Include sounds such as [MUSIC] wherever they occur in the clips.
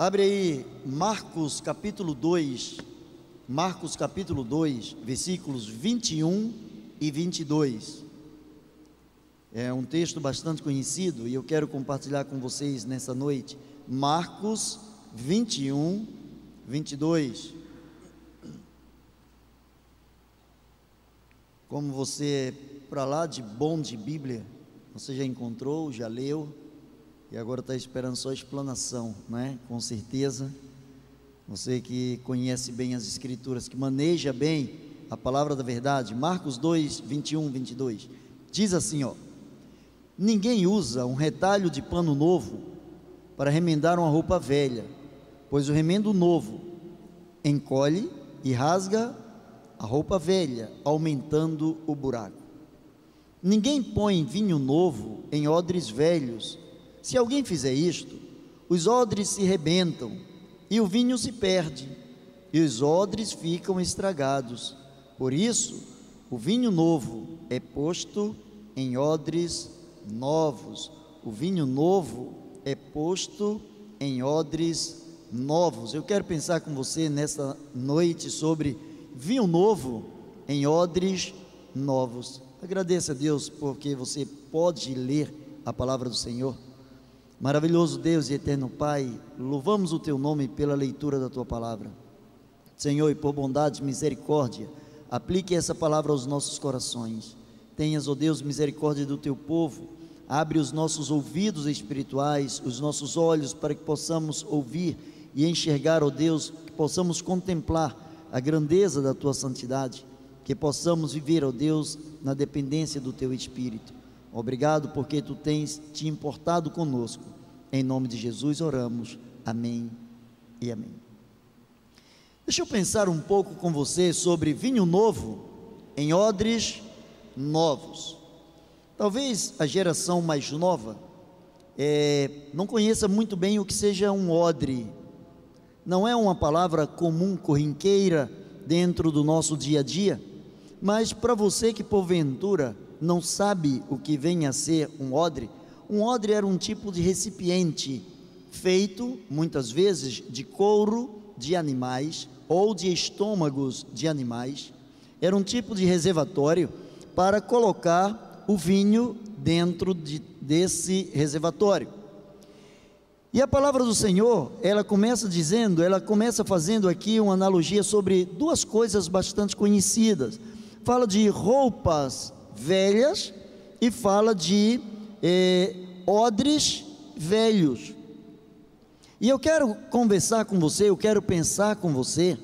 Abre aí Marcos capítulo 2, Marcos capítulo 2, versículos 21 e 22. É um texto bastante conhecido e eu quero compartilhar com vocês nessa noite. Marcos 21, 22. Como você, para lá de bom de Bíblia, você já encontrou, já leu, e agora está esperando só a explanação, né? Com certeza. Você que conhece bem as Escrituras, que maneja bem a palavra da verdade, Marcos 2, 21, 22, diz assim: ó, ninguém usa um retalho de pano novo para remendar uma roupa velha, pois o remendo novo encolhe e rasga a roupa velha, aumentando o buraco. Ninguém põe vinho novo em odres velhos se alguém fizer isto, os odres se rebentam e o vinho se perde, e os odres ficam estragados. Por isso, o vinho novo é posto em odres novos. O vinho novo é posto em odres novos. Eu quero pensar com você nesta noite sobre vinho novo em odres novos. Agradeça a Deus porque você pode ler a palavra do Senhor. Maravilhoso Deus e eterno Pai, louvamos o teu nome pela leitura da tua palavra. Senhor, e por bondade e misericórdia, aplique essa palavra aos nossos corações. Tenhas, ó oh Deus, misericórdia do teu povo. Abre os nossos ouvidos espirituais, os nossos olhos para que possamos ouvir e enxergar, ó oh Deus, que possamos contemplar a grandeza da tua santidade, que possamos viver, ó oh Deus, na dependência do teu espírito. Obrigado porque tu tens te importado conosco. Em nome de Jesus oramos. Amém e amém. Deixa eu pensar um pouco com você sobre vinho novo em odres novos. Talvez a geração mais nova é, não conheça muito bem o que seja um odre. Não é uma palavra comum, corriqueira, dentro do nosso dia a dia, mas para você que porventura não sabe o que vem a ser um odre, um odre era um tipo de recipiente feito, muitas vezes, de couro de animais ou de estômagos de animais. Era um tipo de reservatório para colocar o vinho dentro de, desse reservatório. E a palavra do Senhor, ela começa dizendo, ela começa fazendo aqui uma analogia sobre duas coisas bastante conhecidas. Fala de roupas velhas e fala de eh, odres velhos. E eu quero conversar com você, eu quero pensar com você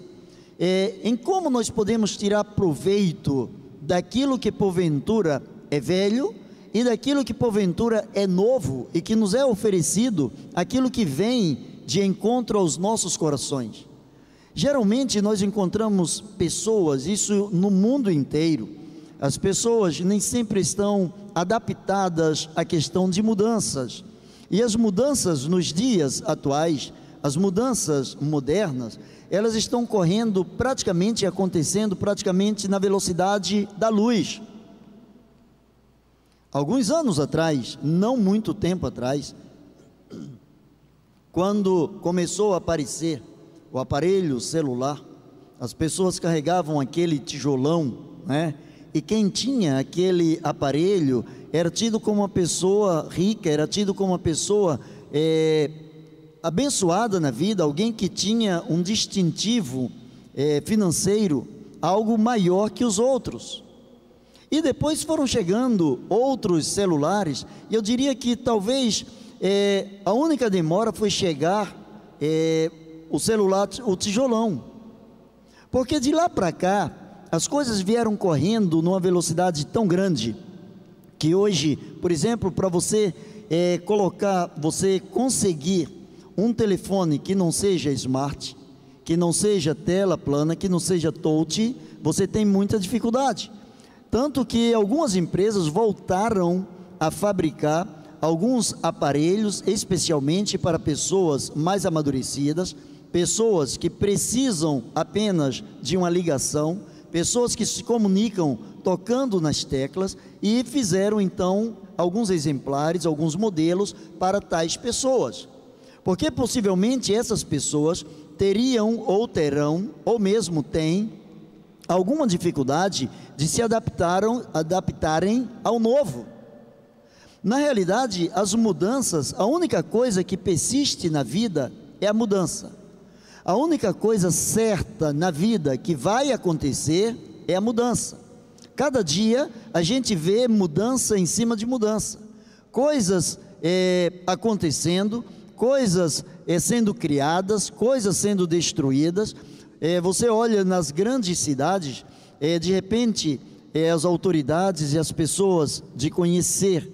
eh, em como nós podemos tirar proveito daquilo que porventura é velho e daquilo que porventura é novo e que nos é oferecido, aquilo que vem de encontro aos nossos corações. Geralmente nós encontramos pessoas, isso no mundo inteiro, as pessoas nem sempre estão adaptadas à questão de mudanças. E as mudanças nos dias atuais, as mudanças modernas, elas estão correndo praticamente acontecendo praticamente na velocidade da luz. Alguns anos atrás, não muito tempo atrás, quando começou a aparecer o aparelho celular, as pessoas carregavam aquele tijolão, né? E quem tinha aquele aparelho era tido como uma pessoa rica, era tido como uma pessoa é, abençoada na vida, alguém que tinha um distintivo é, financeiro, algo maior que os outros. E depois foram chegando outros celulares, e eu diria que talvez é, a única demora foi chegar é, o celular, o tijolão. Porque de lá para cá, as coisas vieram correndo numa velocidade tão grande que hoje, por exemplo, para você é, colocar, você conseguir um telefone que não seja smart, que não seja tela plana, que não seja touch, você tem muita dificuldade. Tanto que algumas empresas voltaram a fabricar alguns aparelhos especialmente para pessoas mais amadurecidas, pessoas que precisam apenas de uma ligação pessoas que se comunicam tocando nas teclas e fizeram então alguns exemplares, alguns modelos para tais pessoas. Porque possivelmente essas pessoas teriam ou terão, ou mesmo têm, alguma dificuldade de se adaptaram, adaptarem ao novo. Na realidade, as mudanças, a única coisa que persiste na vida é a mudança. A única coisa certa na vida que vai acontecer é a mudança. Cada dia a gente vê mudança em cima de mudança, coisas é, acontecendo, coisas é, sendo criadas, coisas sendo destruídas. É, você olha nas grandes cidades, de repente as autoridades e as pessoas de conhecer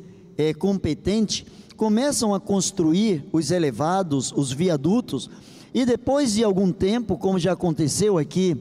competente, começam a construir os elevados, os viadutos, e depois de algum tempo, como já aconteceu aqui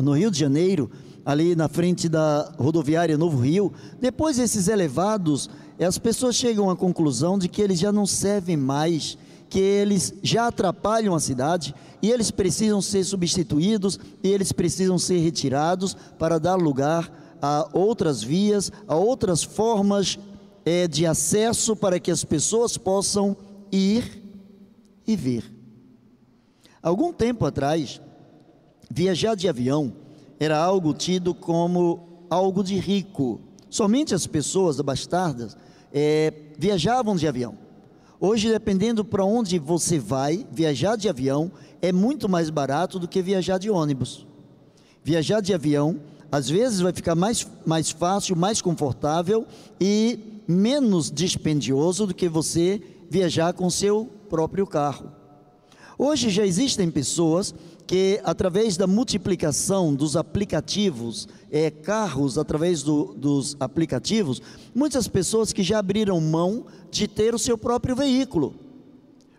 no Rio de Janeiro, ali na frente da rodoviária Novo Rio, depois desses elevados, as pessoas chegam à conclusão de que eles já não servem mais, que eles já atrapalham a cidade e eles precisam ser substituídos e eles precisam ser retirados para dar lugar a outras vias, a outras formas é, de acesso para que as pessoas possam ir e vir. Algum tempo atrás, viajar de avião era algo tido como algo de rico. Somente as pessoas abastardas é, viajavam de avião. Hoje, dependendo para onde você vai, viajar de avião é muito mais barato do que viajar de ônibus. Viajar de avião, às vezes, vai ficar mais, mais fácil, mais confortável e menos dispendioso do que você viajar com seu próprio carro. Hoje já existem pessoas que, através da multiplicação dos aplicativos, é, carros através do, dos aplicativos, muitas pessoas que já abriram mão de ter o seu próprio veículo,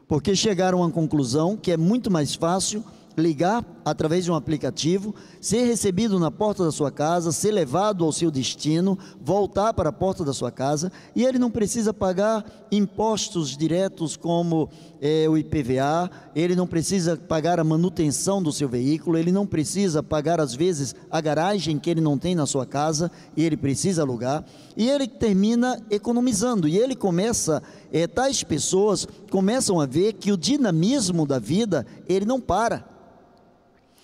porque chegaram à conclusão que é muito mais fácil ligar através de um aplicativo, ser recebido na porta da sua casa, ser levado ao seu destino, voltar para a porta da sua casa, e ele não precisa pagar impostos diretos como é, o IPVA, ele não precisa pagar a manutenção do seu veículo, ele não precisa pagar, às vezes, a garagem que ele não tem na sua casa e ele precisa alugar, e ele termina economizando, e ele começa, é, tais pessoas começam a ver que o dinamismo da vida, ele não para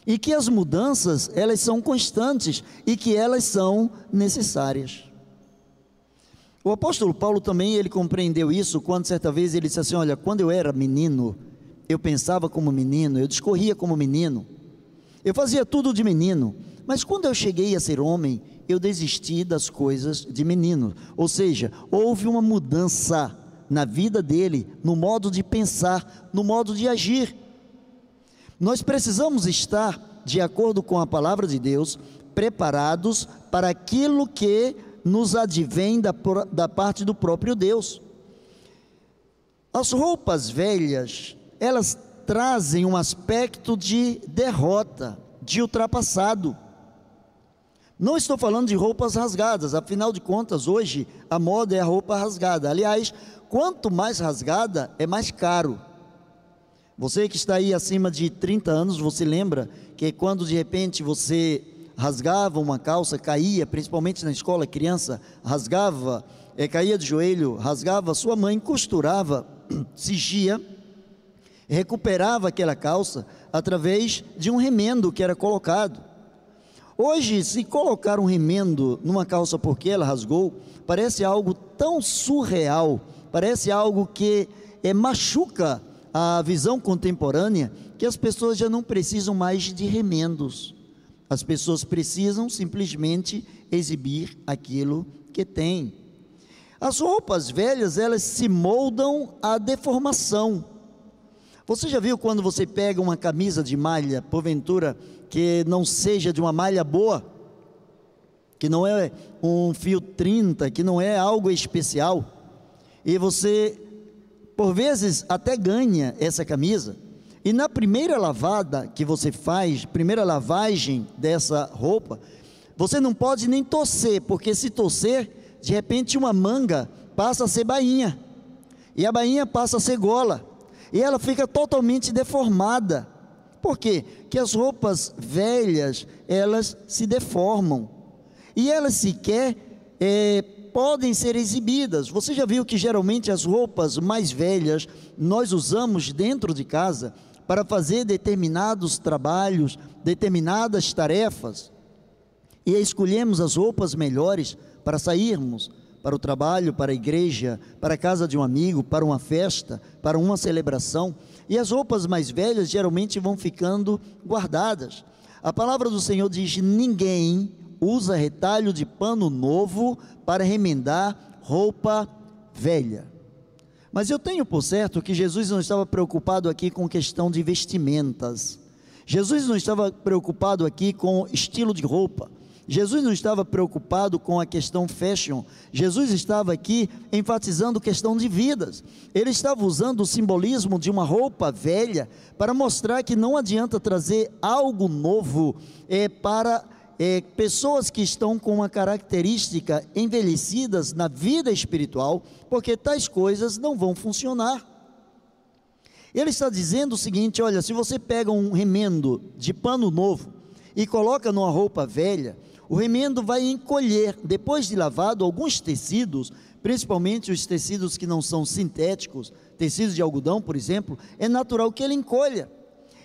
e que as mudanças elas são constantes e que elas são necessárias. O apóstolo Paulo também ele compreendeu isso quando certa vez ele disse assim: olha, quando eu era menino, eu pensava como menino, eu discorria como menino, eu fazia tudo de menino, mas quando eu cheguei a ser homem, eu desisti das coisas de menino. Ou seja, houve uma mudança na vida dele, no modo de pensar, no modo de agir. Nós precisamos estar, de acordo com a palavra de Deus, preparados para aquilo que nos advém da, da parte do próprio Deus. As roupas velhas, elas trazem um aspecto de derrota, de ultrapassado. Não estou falando de roupas rasgadas, afinal de contas, hoje a moda é a roupa rasgada. Aliás, quanto mais rasgada, é mais caro. Você que está aí acima de 30 anos, você lembra que quando de repente você rasgava uma calça, caía, principalmente na escola, criança, rasgava, é, caía de joelho, rasgava, sua mãe costurava, [CLEARS THROAT] sigia, recuperava aquela calça através de um remendo que era colocado. Hoje, se colocar um remendo numa calça porque ela rasgou, parece algo tão surreal, parece algo que é, machuca a visão contemporânea que as pessoas já não precisam mais de remendos. As pessoas precisam simplesmente exibir aquilo que têm. As roupas velhas, elas se moldam à deformação. Você já viu quando você pega uma camisa de malha, porventura, que não seja de uma malha boa, que não é um fio 30, que não é algo especial, e você por vezes até ganha essa camisa, e na primeira lavada que você faz, primeira lavagem dessa roupa, você não pode nem torcer, porque se torcer, de repente uma manga passa a ser bainha, e a bainha passa a ser gola, e ela fica totalmente deformada. Por quê? Que as roupas velhas, elas se deformam, e elas sequer é, podem ser exibidas. Você já viu que geralmente as roupas mais velhas nós usamos dentro de casa para fazer determinados trabalhos, determinadas tarefas, e escolhemos as roupas melhores para sairmos para o trabalho, para a igreja, para a casa de um amigo, para uma festa, para uma celebração. E as roupas mais velhas geralmente vão ficando guardadas. A palavra do Senhor diz: ninguém usa retalho de pano novo para remendar roupa velha. Mas eu tenho por certo que Jesus não estava preocupado aqui com questão de vestimentas. Jesus não estava preocupado aqui com estilo de roupa. Jesus não estava preocupado com a questão fashion. Jesus estava aqui enfatizando questão de vidas. Ele estava usando o simbolismo de uma roupa velha para mostrar que não adianta trazer algo novo é, para é, pessoas que estão com uma característica envelhecidas na vida espiritual, porque tais coisas não vão funcionar. Ele está dizendo o seguinte: olha, se você pega um remendo de pano novo e coloca numa roupa velha, o remendo vai encolher. Depois de lavado, alguns tecidos, principalmente os tecidos que não são sintéticos, tecidos de algodão, por exemplo, é natural que ele encolha.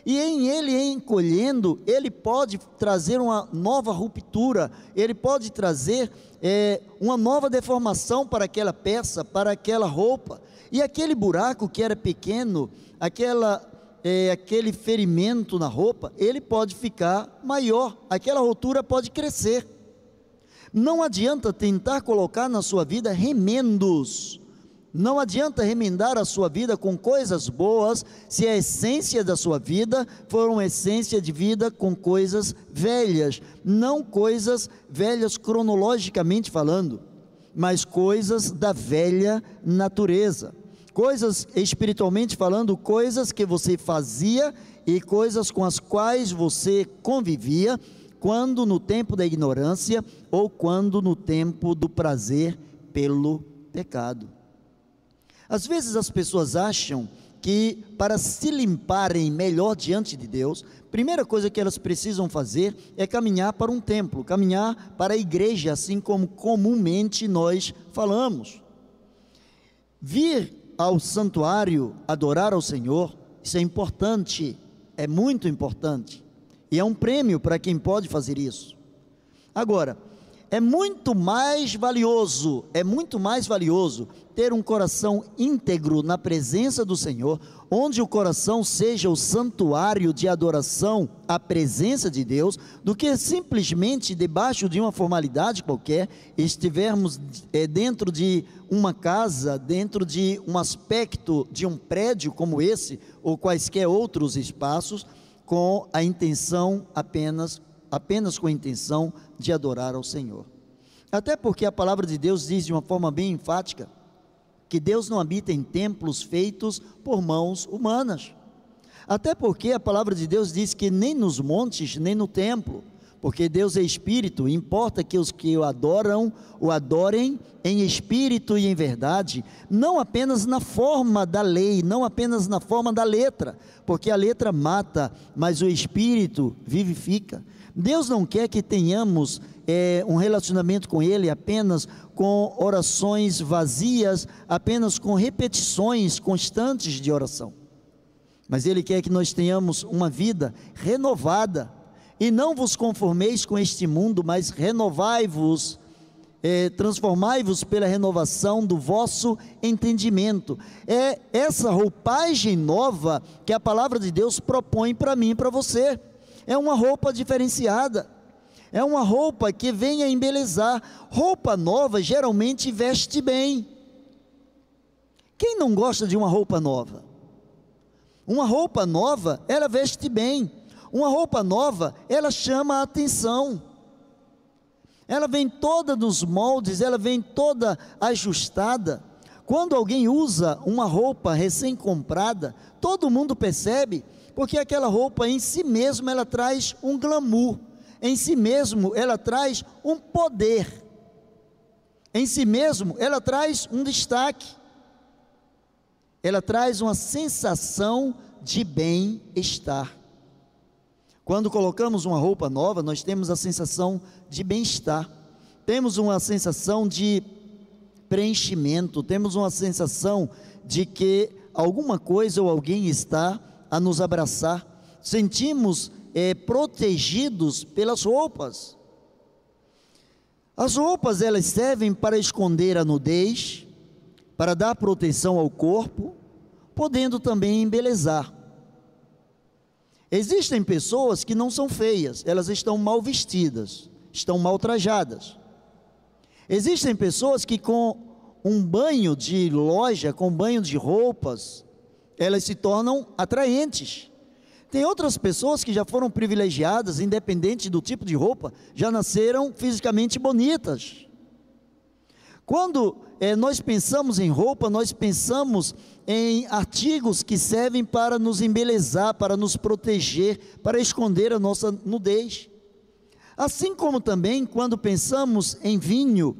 E em ele encolhendo, ele pode trazer uma nova ruptura, ele pode trazer é, uma nova deformação para aquela peça, para aquela roupa. E aquele buraco que era pequeno, aquela, é, aquele ferimento na roupa, ele pode ficar maior, aquela rotura pode crescer. Não adianta tentar colocar na sua vida remendos não adianta remendar a sua vida com coisas boas, se a essência da sua vida for uma essência de vida com coisas velhas, não coisas velhas cronologicamente falando, mas coisas da velha natureza. Coisas espiritualmente falando, coisas que você fazia e coisas com as quais você convivia, quando no tempo da ignorância ou quando no tempo do prazer pelo pecado. Às vezes as pessoas acham que para se limparem melhor diante de Deus, primeira coisa que elas precisam fazer é caminhar para um templo, caminhar para a igreja, assim como comumente nós falamos. Vir ao santuário adorar ao Senhor, isso é importante, é muito importante, e é um prêmio para quem pode fazer isso. Agora, é muito mais valioso, é muito mais valioso ter um coração íntegro na presença do Senhor, onde o coração seja o santuário de adoração à presença de Deus, do que simplesmente debaixo de uma formalidade qualquer, estivermos é, dentro de uma casa, dentro de um aspecto de um prédio como esse, ou quaisquer outros espaços, com a intenção apenas apenas com a intenção de adorar ao Senhor. Até porque a palavra de Deus diz de uma forma bem enfática que Deus não habita em templos feitos por mãos humanas. Até porque a palavra de Deus diz que nem nos montes, nem no templo, porque Deus é espírito, importa que os que o adoram, o adorem em espírito e em verdade, não apenas na forma da lei, não apenas na forma da letra, porque a letra mata, mas o espírito vivifica. Deus não quer que tenhamos é, um relacionamento com Ele apenas com orações vazias, apenas com repetições constantes de oração. Mas Ele quer que nós tenhamos uma vida renovada. E não vos conformeis com este mundo, mas renovai-vos, é, transformai-vos pela renovação do vosso entendimento. É essa roupagem nova que a palavra de Deus propõe para mim e para você é uma roupa diferenciada, é uma roupa que vem a embelezar. Roupa nova geralmente veste bem. Quem não gosta de uma roupa nova? Uma roupa nova, ela veste bem. Uma roupa nova, ela chama a atenção. Ela vem toda nos moldes, ela vem toda ajustada. Quando alguém usa uma roupa recém-comprada, todo mundo percebe porque aquela roupa em si mesma ela traz um glamour, em si mesmo ela traz um poder, em si mesmo ela traz um destaque, ela traz uma sensação de bem-estar. Quando colocamos uma roupa nova, nós temos a sensação de bem-estar, temos uma sensação de preenchimento, temos uma sensação de que alguma coisa ou alguém está a nos abraçar, sentimos é, protegidos pelas roupas. As roupas elas servem para esconder a nudez, para dar proteção ao corpo, podendo também embelezar. Existem pessoas que não são feias, elas estão mal vestidas, estão mal trajadas. Existem pessoas que com um banho de loja, com banho de roupas, elas se tornam atraentes. Tem outras pessoas que já foram privilegiadas, independente do tipo de roupa, já nasceram fisicamente bonitas. Quando é, nós pensamos em roupa, nós pensamos em artigos que servem para nos embelezar, para nos proteger, para esconder a nossa nudez. Assim como também quando pensamos em vinho,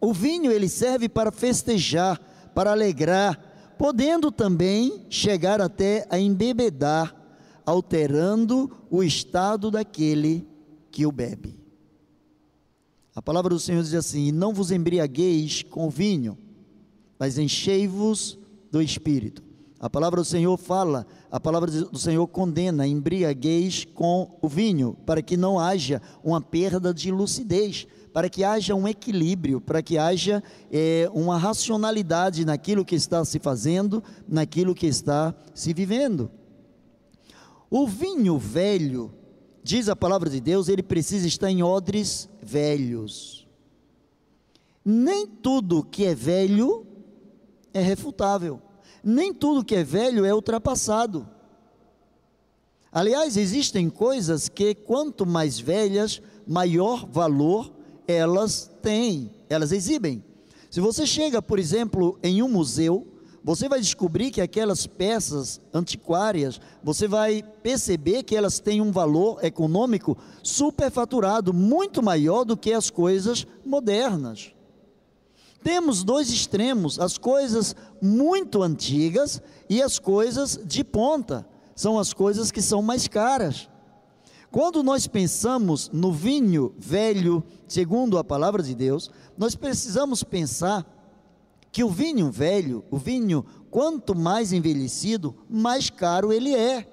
o vinho ele serve para festejar, para alegrar, podendo também chegar até a embebedar, alterando o estado daquele que o bebe. A palavra do Senhor diz assim: Não vos embriagueis com vinho, mas enchei-vos do espírito. A palavra do Senhor fala, a palavra do Senhor condena, embriagueis com o vinho, para que não haja uma perda de lucidez, para que haja um equilíbrio, para que haja é, uma racionalidade naquilo que está se fazendo, naquilo que está se vivendo. O vinho velho, diz a palavra de Deus, ele precisa estar em odres velhos. Nem tudo que é velho é refutável. Nem tudo que é velho é ultrapassado. Aliás, existem coisas que, quanto mais velhas, maior valor elas têm, elas exibem. Se você chega, por exemplo, em um museu, você vai descobrir que aquelas peças antiquárias, você vai perceber que elas têm um valor econômico superfaturado, muito maior do que as coisas modernas. Temos dois extremos, as coisas muito antigas e as coisas de ponta, são as coisas que são mais caras. Quando nós pensamos no vinho velho, segundo a palavra de Deus, nós precisamos pensar que o vinho velho, o vinho, quanto mais envelhecido, mais caro ele é.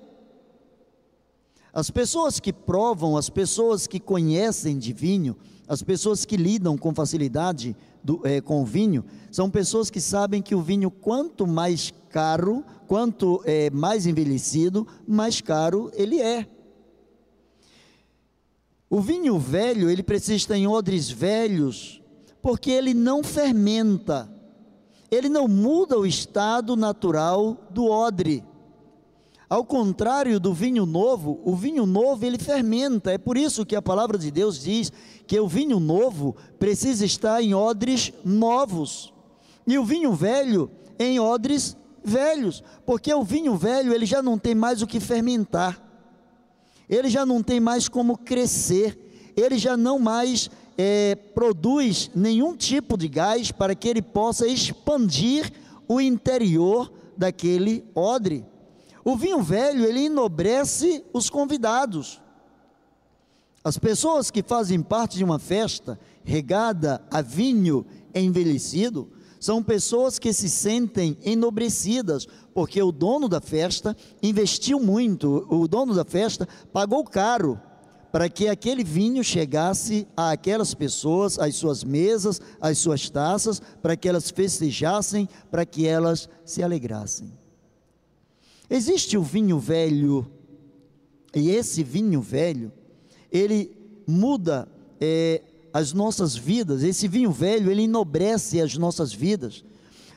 As pessoas que provam, as pessoas que conhecem de vinho, as pessoas que lidam com facilidade do, é, com o vinho, são pessoas que sabem que o vinho, quanto mais caro, quanto é, mais envelhecido, mais caro ele é. O vinho velho, ele precisa estar em odres velhos, porque ele não fermenta ele não muda o estado natural do odre. Ao contrário do vinho novo, o vinho novo ele fermenta. É por isso que a palavra de Deus diz que o vinho novo precisa estar em odres novos e o vinho velho em odres velhos, porque o vinho velho ele já não tem mais o que fermentar. Ele já não tem mais como crescer. Ele já não mais é, produz nenhum tipo de gás para que ele possa expandir o interior daquele odre. O vinho velho, ele enobrece os convidados. As pessoas que fazem parte de uma festa regada a vinho envelhecido, são pessoas que se sentem enobrecidas, porque o dono da festa investiu muito, o dono da festa pagou caro para que aquele vinho chegasse a aquelas pessoas, às suas mesas, às suas taças, para que elas festejassem, para que elas se alegrassem. Existe o vinho velho, e esse vinho velho, ele muda é, as nossas vidas, esse vinho velho, ele enobrece as nossas vidas.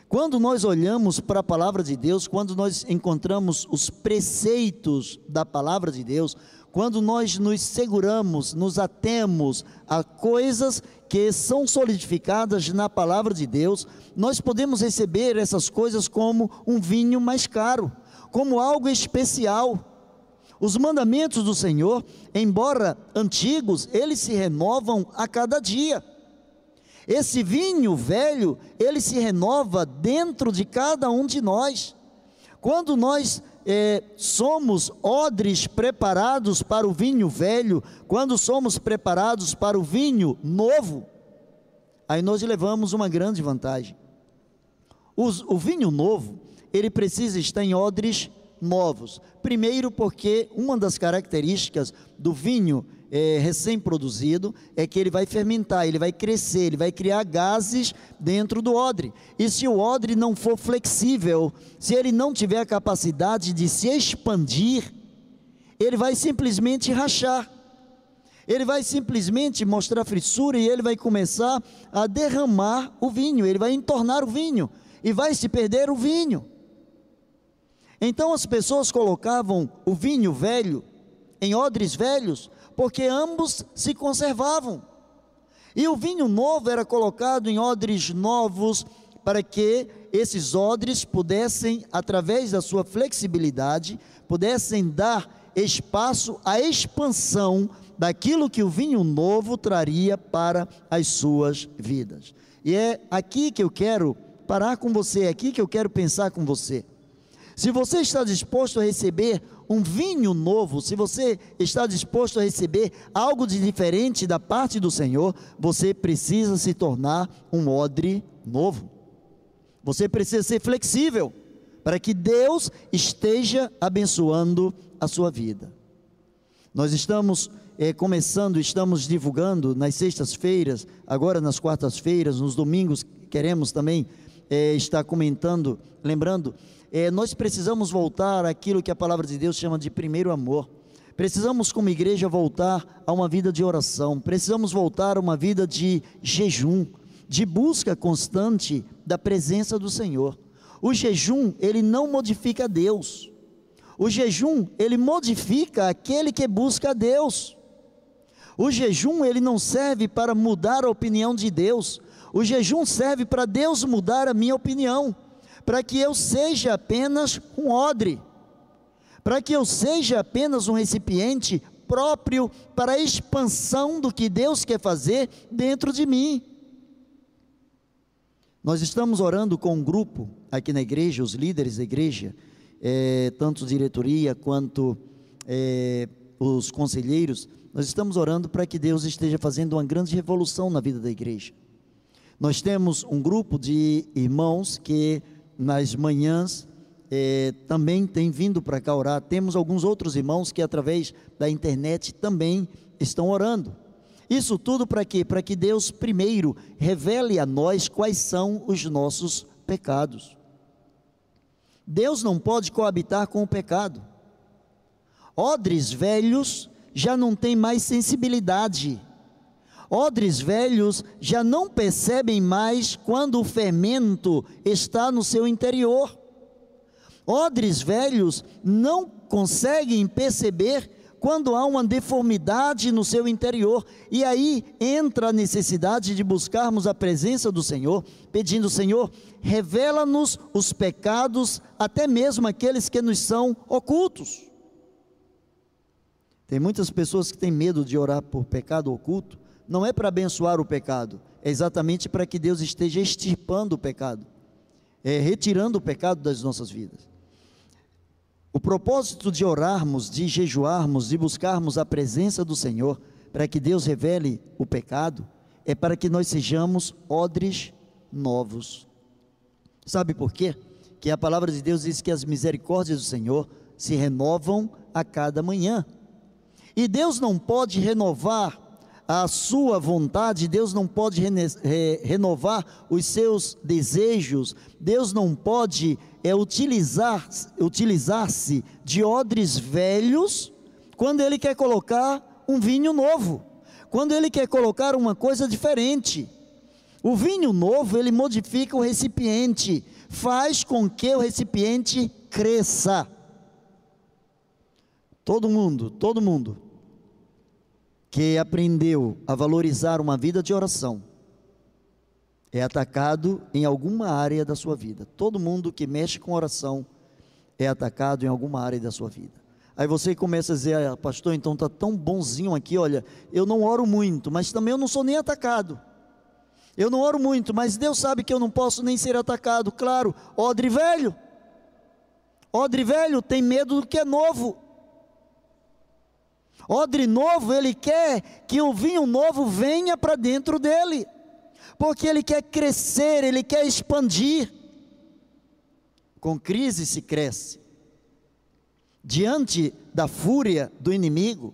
Quando nós olhamos para a palavra de Deus, quando nós encontramos os preceitos da palavra de Deus, quando nós nos seguramos, nos atemos a coisas que são solidificadas na palavra de Deus, nós podemos receber essas coisas como um vinho mais caro, como algo especial. Os mandamentos do Senhor, embora antigos, eles se renovam a cada dia. Esse vinho velho, ele se renova dentro de cada um de nós. Quando nós é, somos odres preparados para o vinho velho, quando somos preparados para o vinho novo, aí nós levamos uma grande vantagem. Os, o vinho novo, ele precisa estar em odres novos. Primeiro, porque uma das características do vinho é, recém-produzido é que ele vai fermentar, ele vai crescer, ele vai criar gases dentro do odre. E se o odre não for flexível, se ele não tiver a capacidade de se expandir, ele vai simplesmente rachar. Ele vai simplesmente mostrar frissura e ele vai começar a derramar o vinho, ele vai entornar o vinho e vai se perder o vinho. Então as pessoas colocavam o vinho velho em odres velhos porque ambos se conservavam. E o vinho novo era colocado em odres novos, para que esses odres pudessem, através da sua flexibilidade, pudessem dar espaço à expansão daquilo que o vinho novo traria para as suas vidas. E é aqui que eu quero parar com você, é aqui que eu quero pensar com você. Se você está disposto a receber um vinho novo, se você está disposto a receber algo de diferente da parte do Senhor, você precisa se tornar um odre novo. Você precisa ser flexível para que Deus esteja abençoando a sua vida. Nós estamos é, começando, estamos divulgando nas sextas-feiras, agora nas quartas-feiras, nos domingos, queremos também é, estar comentando, lembrando é, nós precisamos voltar àquilo que a palavra de Deus chama de primeiro amor. Precisamos, como igreja, voltar a uma vida de oração, precisamos voltar a uma vida de jejum, de busca constante da presença do Senhor. O jejum, ele não modifica Deus. O jejum, ele modifica aquele que busca a Deus. O jejum, ele não serve para mudar a opinião de Deus. O jejum serve para Deus mudar a minha opinião para que eu seja apenas um odre, para que eu seja apenas um recipiente próprio para a expansão do que Deus quer fazer dentro de mim. Nós estamos orando com um grupo aqui na igreja, os líderes da igreja, é, tanto diretoria quanto é, os conselheiros, nós estamos orando para que Deus esteja fazendo uma grande revolução na vida da igreja. Nós temos um grupo de irmãos que nas manhãs é, também tem vindo para cá orar. Temos alguns outros irmãos que, através da internet, também estão orando. Isso tudo para quê? Para que Deus, primeiro, revele a nós quais são os nossos pecados. Deus não pode coabitar com o pecado. Odres velhos já não têm mais sensibilidade Odres velhos já não percebem mais quando o fermento está no seu interior. Odres velhos não conseguem perceber quando há uma deformidade no seu interior. E aí entra a necessidade de buscarmos a presença do Senhor, pedindo: Senhor, revela-nos os pecados, até mesmo aqueles que nos são ocultos. Tem muitas pessoas que têm medo de orar por pecado oculto, não é para abençoar o pecado, é exatamente para que Deus esteja extirpando o pecado, é, retirando o pecado das nossas vidas. O propósito de orarmos, de jejuarmos, de buscarmos a presença do Senhor, para que Deus revele o pecado, é para que nós sejamos odres novos. Sabe por quê? Que a palavra de Deus diz que as misericórdias do Senhor se renovam a cada manhã. E Deus não pode renovar a sua vontade, Deus não pode renovar os seus desejos, Deus não pode é, utilizar, utilizar-se de odres velhos quando Ele quer colocar um vinho novo, quando Ele quer colocar uma coisa diferente. O vinho novo, ele modifica o recipiente, faz com que o recipiente cresça. Todo mundo, todo mundo que aprendeu a valorizar uma vida de oração é atacado em alguma área da sua vida. Todo mundo que mexe com oração é atacado em alguma área da sua vida. Aí você começa a dizer, ah, pastor, então está tão bonzinho aqui, olha, eu não oro muito, mas também eu não sou nem atacado. Eu não oro muito, mas Deus sabe que eu não posso nem ser atacado. Claro, odre velho. Odre velho tem medo do que é novo. Odre novo, ele quer que o vinho novo venha para dentro dele. Porque ele quer crescer, ele quer expandir. Com crise se cresce. Diante da fúria do inimigo,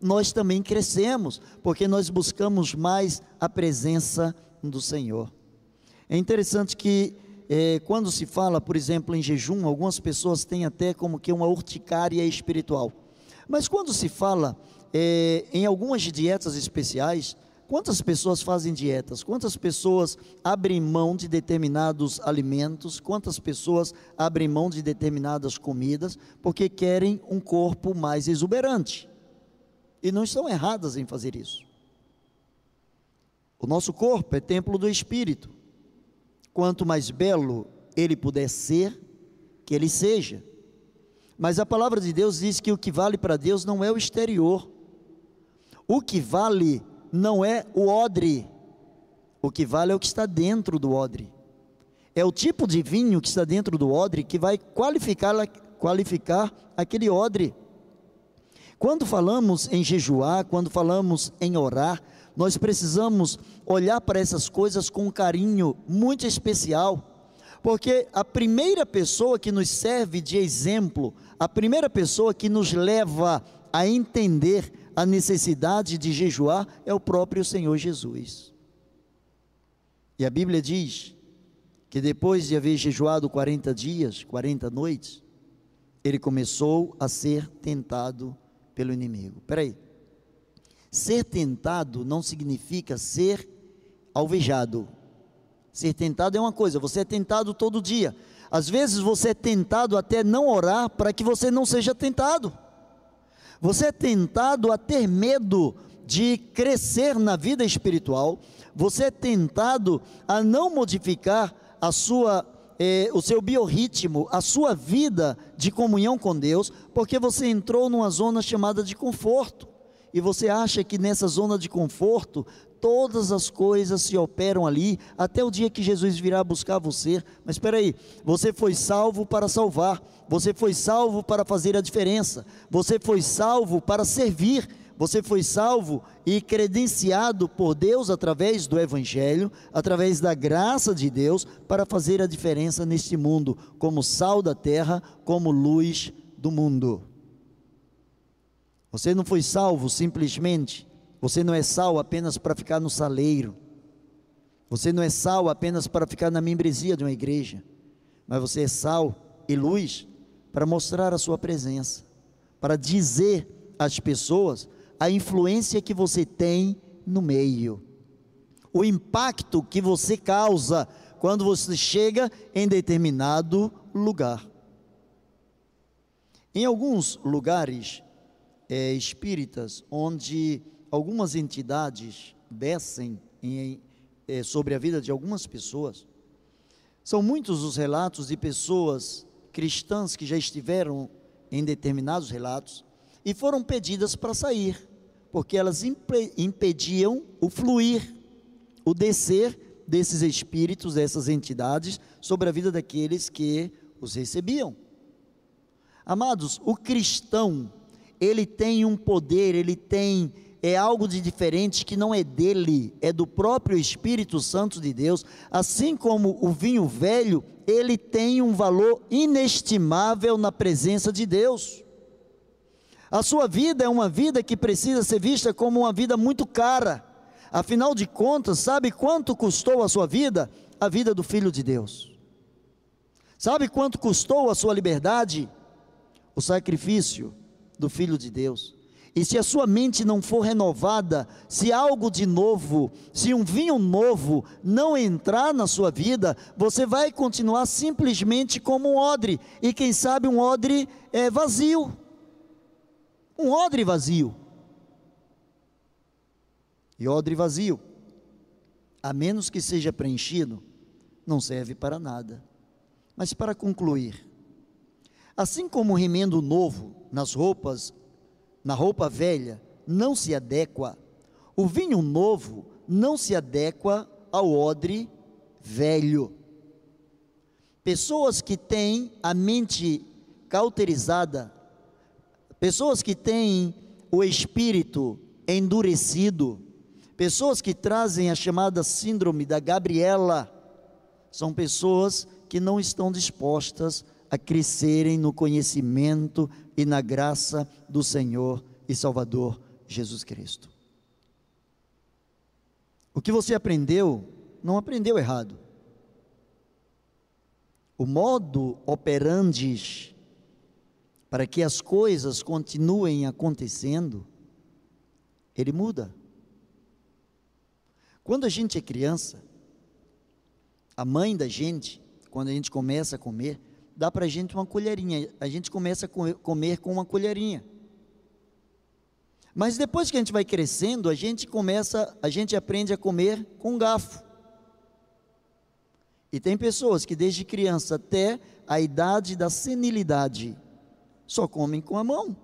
nós também crescemos, porque nós buscamos mais a presença do Senhor. É interessante que é, quando se fala, por exemplo, em jejum, algumas pessoas têm até como que uma urticária espiritual. Mas quando se fala é, em algumas dietas especiais, quantas pessoas fazem dietas? Quantas pessoas abrem mão de determinados alimentos? Quantas pessoas abrem mão de determinadas comidas porque querem um corpo mais exuberante? E não estão erradas em fazer isso. O nosso corpo é templo do Espírito. Quanto mais belo ele puder ser, que ele seja. Mas a palavra de Deus diz que o que vale para Deus não é o exterior. O que vale não é o odre. O que vale é o que está dentro do odre. É o tipo de vinho que está dentro do odre que vai qualificar, qualificar aquele odre. Quando falamos em jejuar, quando falamos em orar, nós precisamos olhar para essas coisas com um carinho muito especial, porque a primeira pessoa que nos serve de exemplo, a primeira pessoa que nos leva a entender a necessidade de jejuar é o próprio Senhor Jesus. E a Bíblia diz que depois de haver jejuado 40 dias, 40 noites, ele começou a ser tentado pelo inimigo. Espera aí. Ser tentado não significa ser alvejado. Ser tentado é uma coisa, você é tentado todo dia. Às vezes você é tentado até não orar para que você não seja tentado. Você é tentado a ter medo de crescer na vida espiritual. Você é tentado a não modificar a sua eh, o seu biorritmo, a sua vida de comunhão com Deus, porque você entrou numa zona chamada de conforto e você acha que nessa zona de conforto todas as coisas se operam ali até o dia que Jesus virá buscar você. Mas espera aí, você foi salvo para salvar, você foi salvo para fazer a diferença, você foi salvo para servir, você foi salvo e credenciado por Deus através do Evangelho, através da graça de Deus, para fazer a diferença neste mundo, como sal da terra, como luz do mundo. Você não foi salvo simplesmente, você não é sal apenas para ficar no saleiro, você não é sal apenas para ficar na membresia de uma igreja, mas você é sal e luz para mostrar a sua presença, para dizer às pessoas a influência que você tem no meio, o impacto que você causa quando você chega em determinado lugar. Em alguns lugares, é, espíritas, onde algumas entidades descem em, é, sobre a vida de algumas pessoas. São muitos os relatos de pessoas cristãs que já estiveram em determinados relatos e foram pedidas para sair, porque elas impediam o fluir, o descer desses espíritos, dessas entidades, sobre a vida daqueles que os recebiam. Amados, o cristão ele tem um poder, ele tem é algo de diferente que não é dele, é do próprio Espírito Santo de Deus. Assim como o vinho velho, ele tem um valor inestimável na presença de Deus. A sua vida é uma vida que precisa ser vista como uma vida muito cara. Afinal de contas, sabe quanto custou a sua vida? A vida do Filho de Deus. Sabe quanto custou a sua liberdade? O sacrifício do Filho de Deus. E se a sua mente não for renovada, se algo de novo, se um vinho novo não entrar na sua vida, você vai continuar simplesmente como um odre, e quem sabe um odre é vazio. Um odre vazio. E odre vazio, a menos que seja preenchido, não serve para nada. Mas para concluir, assim como o remendo novo nas roupas, na roupa velha, não se adequa, o vinho novo não se adequa ao odre velho. Pessoas que têm a mente cauterizada, pessoas que têm o espírito endurecido, Pessoas que trazem a chamada síndrome da Gabriela são pessoas que não estão dispostas a crescerem no conhecimento e na graça do Senhor e Salvador Jesus Cristo. O que você aprendeu, não aprendeu errado. O modo operandi para que as coisas continuem acontecendo, ele muda. Quando a gente é criança, a mãe da gente, quando a gente começa a comer, dá para a gente uma colherinha. A gente começa a comer com uma colherinha. Mas depois que a gente vai crescendo, a gente começa, a gente aprende a comer com garfo. E tem pessoas que desde criança até a idade da senilidade só comem com a mão.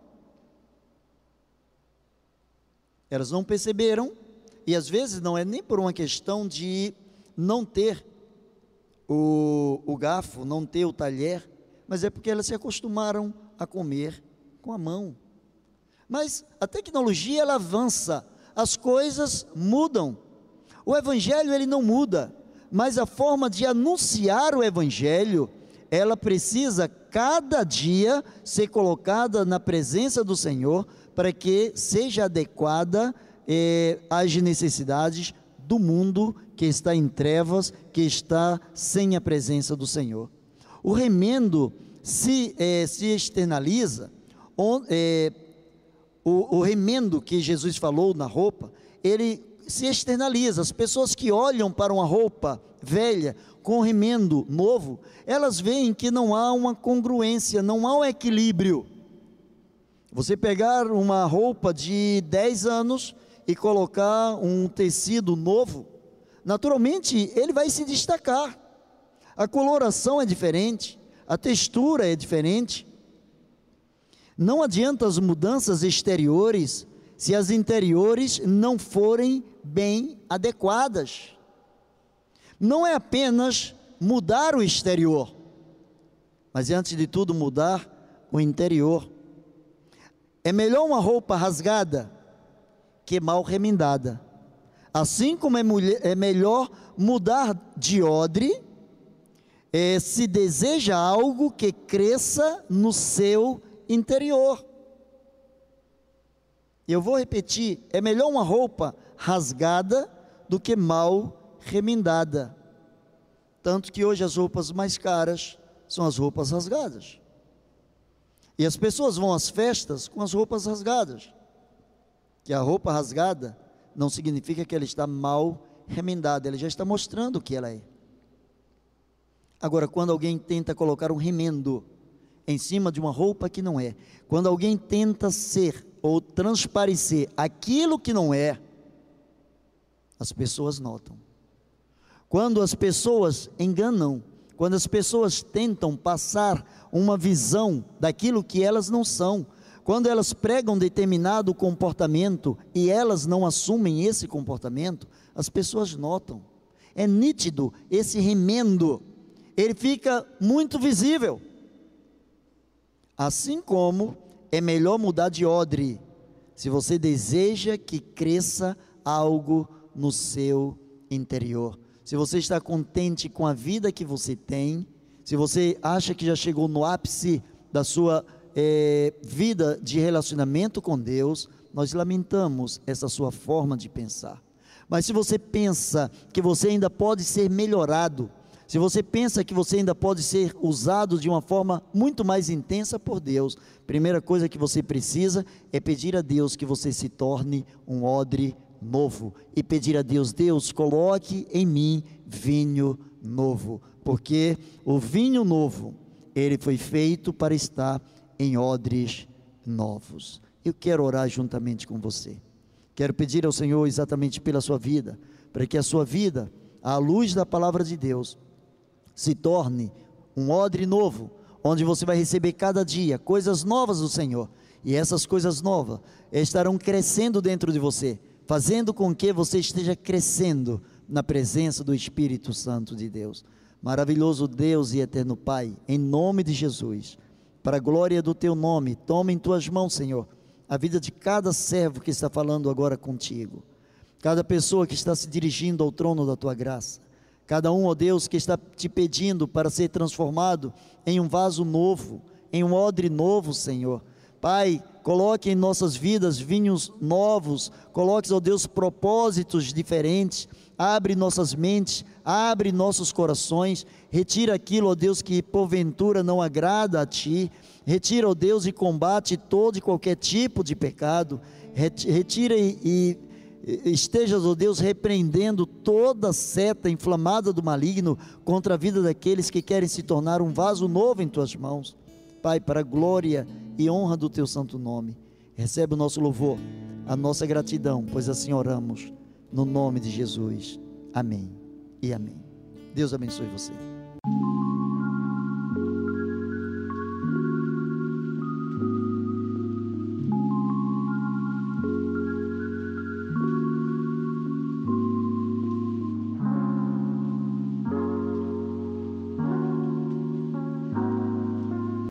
Elas não perceberam, e às vezes não é nem por uma questão de não ter o, o garfo, não ter o talher, mas é porque elas se acostumaram a comer com a mão. Mas a tecnologia ela avança, as coisas mudam. O evangelho ele não muda, mas a forma de anunciar o evangelho, ela precisa cada dia ser colocada na presença do Senhor para que seja adequada eh, às necessidades do mundo que está em trevas, que está sem a presença do Senhor. O remendo se, eh, se externaliza, on, eh, o, o remendo que Jesus falou na roupa, ele se externaliza. As pessoas que olham para uma roupa velha com remendo novo, elas veem que não há uma congruência, não há um equilíbrio. Você pegar uma roupa de 10 anos e colocar um tecido novo, naturalmente ele vai se destacar. A coloração é diferente, a textura é diferente. Não adianta as mudanças exteriores se as interiores não forem bem adequadas. Não é apenas mudar o exterior, mas é antes de tudo mudar o interior. É melhor uma roupa rasgada que mal remendada. Assim como é, mulher, é melhor mudar de odre, é, se deseja algo que cresça no seu interior. Eu vou repetir: é melhor uma roupa rasgada do que mal remendada. Tanto que hoje as roupas mais caras são as roupas rasgadas. E as pessoas vão às festas com as roupas rasgadas. Que a roupa rasgada não significa que ela está mal remendada, ela já está mostrando o que ela é. Agora, quando alguém tenta colocar um remendo em cima de uma roupa que não é. Quando alguém tenta ser ou transparecer aquilo que não é, as pessoas notam. Quando as pessoas enganam, quando as pessoas tentam passar uma visão daquilo que elas não são, quando elas pregam determinado comportamento e elas não assumem esse comportamento, as pessoas notam. É nítido esse remendo, ele fica muito visível. Assim como é melhor mudar de odre, se você deseja que cresça algo no seu interior. Se você está contente com a vida que você tem, se você acha que já chegou no ápice da sua é, vida de relacionamento com Deus, nós lamentamos essa sua forma de pensar. Mas se você pensa que você ainda pode ser melhorado, se você pensa que você ainda pode ser usado de uma forma muito mais intensa por Deus, primeira coisa que você precisa é pedir a Deus que você se torne um odre novo e pedir a Deus, Deus, coloque em mim vinho novo, porque o vinho novo, ele foi feito para estar em odres novos. Eu quero orar juntamente com você. Quero pedir ao Senhor exatamente pela sua vida, para que a sua vida, à luz da palavra de Deus, se torne um odre novo, onde você vai receber cada dia coisas novas do Senhor. E essas coisas novas estarão crescendo dentro de você, fazendo com que você esteja crescendo na presença do Espírito Santo de Deus. Maravilhoso Deus e eterno Pai, em nome de Jesus, para a glória do teu nome, toma em tuas mãos, Senhor, a vida de cada servo que está falando agora contigo. cada pessoa que está se dirigindo ao trono da tua graça, cada um, ó Deus, que está te pedindo para ser transformado em um vaso novo, em um odre novo, Senhor. Pai, coloque em nossas vidas vinhos novos, coloque, ó Deus, propósitos diferentes, abre nossas mentes, abre nossos corações, retira aquilo, ó Deus, que porventura não agrada a Ti, retira, ó Deus, e combate todo e qualquer tipo de pecado, retira e, e estejas, ó Deus, repreendendo toda seta inflamada do maligno contra a vida daqueles que querem se tornar um vaso novo em tuas mãos. Pai, para a glória e honra do teu santo nome, recebe o nosso louvor, a nossa gratidão, pois assim oramos, no nome de Jesus. Amém e amém. Deus abençoe você.